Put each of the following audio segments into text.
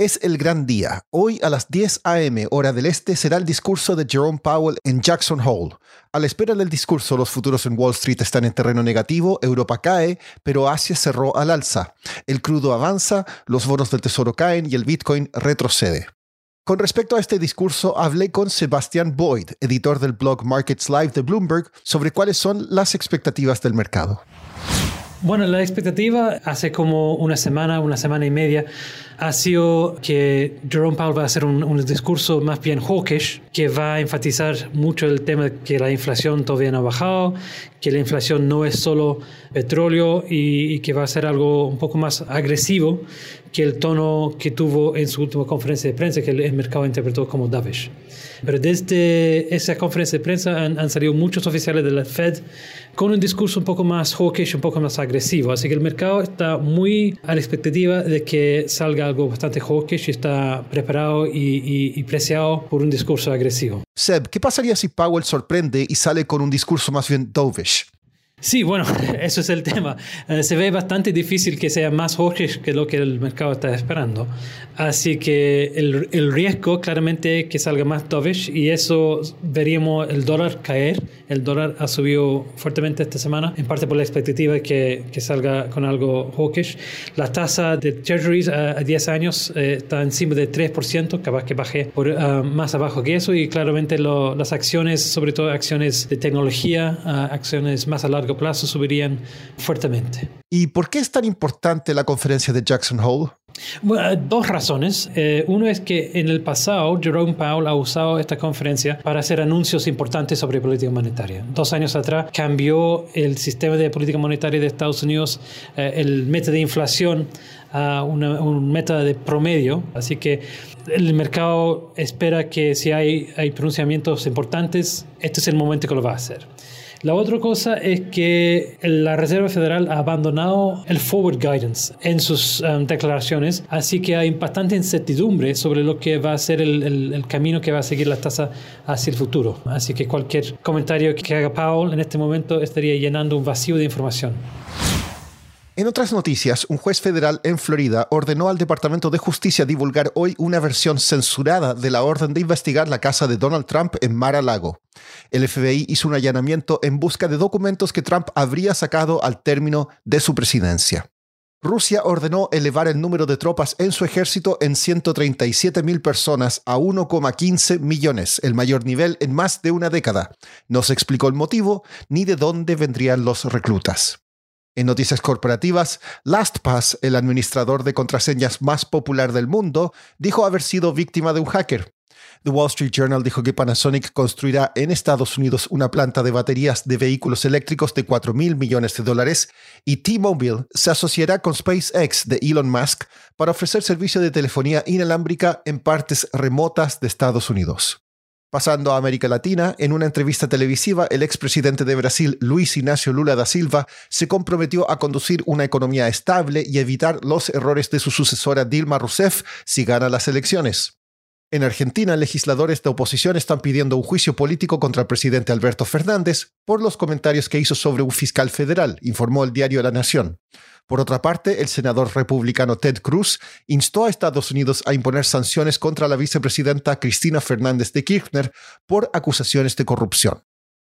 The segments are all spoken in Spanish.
Es el gran día. Hoy a las 10 a.m. hora del este será el discurso de Jerome Powell en Jackson Hole. A la espera del discurso, los futuros en Wall Street están en terreno negativo, Europa cae, pero Asia cerró al alza. El crudo avanza, los bonos del tesoro caen y el Bitcoin retrocede. Con respecto a este discurso, hablé con Sebastián Boyd, editor del blog Markets Live de Bloomberg, sobre cuáles son las expectativas del mercado. Bueno, la expectativa hace como una semana, una semana y media, ha sido que Jerome Powell va a hacer un, discurso más bien hawkish, que va a enfatizar mucho el tema de que la inflación todavía no ha bajado, que la inflación no es solo petróleo y, y que va a ser algo un poco más agresivo que el tono que tuvo en su última conferencia de prensa, que el mercado interpretó como dovish. Pero desde esa conferencia de prensa han, salido muchos oficiales de la Fed con un discurso un poco más hawkish, un poco más agresivo. Así que el mercado está muy a la expectativa de que salga algo bastante hawkish y está preparado y, y preciado por un discurso agresivo. Seb, ¿qué pasaría si Powell sorprende y sale con un discurso más bien dovish? Sí, bueno, eso es el tema. Eh, se ve bastante difícil que sea más hawkish que lo que el mercado está esperando. Así que el, el riesgo claramente es que salga más dovish y eso veríamos el dólar caer. El dólar ha subido fuertemente esta semana, en parte por la expectativa de que, que salga con algo hawkish. La tasa de treasuries a, 10 años eh, está encima de 3%, capaz que baje por, uh, más abajo que eso y claramente lo, las acciones, sobre todo acciones de tecnología, uh, acciones más a largo plazo subirían fuertemente. ¿Y por qué es tan importante la conferencia de Jackson Hole? Bueno, dos razones. Eh, uno es que en el pasado Jerome Powell ha usado esta conferencia para hacer anuncios importantes sobre política monetaria. Dos años atrás cambió el sistema de política monetaria de Estados Unidos, eh, el método de inflación a un método de promedio. Así que el mercado espera que si hay, hay pronunciamientos importantes, este es el momento que lo va a hacer. La otra cosa es que la Reserva Federal ha abandonado el forward guidance en sus um, declaraciones, así que hay bastante incertidumbre sobre lo que va a ser el, el, camino que va a seguir la tasa hacia el futuro. Así que cualquier comentario que haga Powell en este momento estaría llenando un vacío de información. En otras noticias, un juez federal en Florida ordenó al Departamento de Justicia divulgar hoy una versión censurada de la orden de investigar la casa de Donald Trump en Mar-a-Lago. El FBI hizo un allanamiento en busca de documentos que Trump habría sacado al término de su presidencia. Rusia ordenó elevar el número de tropas en su ejército en 137 mil personas a 1,15 millones, el mayor nivel en más de una década. No se explicó el motivo ni de dónde vendrían los reclutas. En noticias corporativas, LastPass, el administrador de contraseñas más popular del mundo, dijo haber sido víctima de un hacker. The Wall Street Journal dijo que Panasonic construirá en Estados Unidos una planta de baterías de vehículos eléctricos de 4 mil millones de dólares y T-Mobile se asociará con SpaceX de Elon Musk para ofrecer servicio de telefonía inalámbrica en partes remotas de Estados Unidos. Pasando a América Latina, en una entrevista televisiva, el expresidente de Brasil, Luis Ignacio Lula da Silva, se comprometió a conducir una economía estable y evitar los errores de su sucesora Dilma Rousseff si gana las elecciones. En Argentina, legisladores de oposición están pidiendo un juicio político contra el presidente Alberto Fernández por los comentarios que hizo sobre un fiscal federal, informó el diario La Nación. Por otra parte, el senador republicano Ted Cruz instó a Estados Unidos a imponer sanciones contra la vicepresidenta Cristina Fernández de Kirchner por acusaciones de corrupción.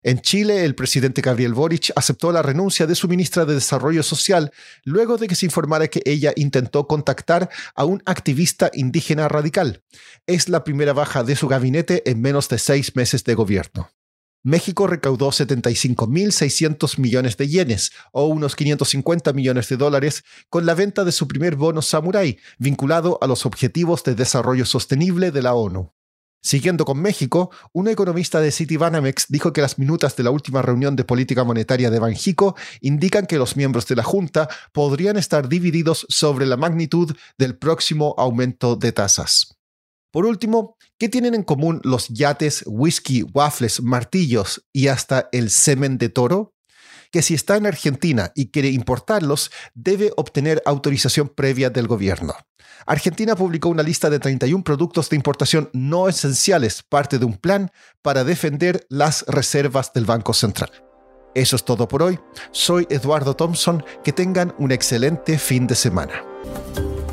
En Chile, el presidente Gabriel Boric aceptó la renuncia de su ministra de Desarrollo Social luego de que se informara que ella intentó contactar a un activista indígena radical. Es la primera baja de su gabinete en menos de seis meses de gobierno. México recaudó 75.600 millones de yenes, o unos 550 millones de dólares, con la venta de su primer bono Samurai, vinculado a los Objetivos de Desarrollo Sostenible de la ONU. Siguiendo con México, un economista de Citibanamex dijo que las minutas de la última reunión de política monetaria de Banjico indican que los miembros de la Junta podrían estar divididos sobre la magnitud del próximo aumento de tasas. Por último, ¿qué tienen en común los yates, whisky, waffles, martillos y hasta el semen de toro? Que si está en Argentina y quiere importarlos, debe obtener autorización previa del gobierno. Argentina publicó una lista de 31 productos de importación no esenciales, parte de un plan para defender las reservas del Banco Central. Eso es todo por hoy. Soy Eduardo Thompson. Que tengan un excelente fin de semana.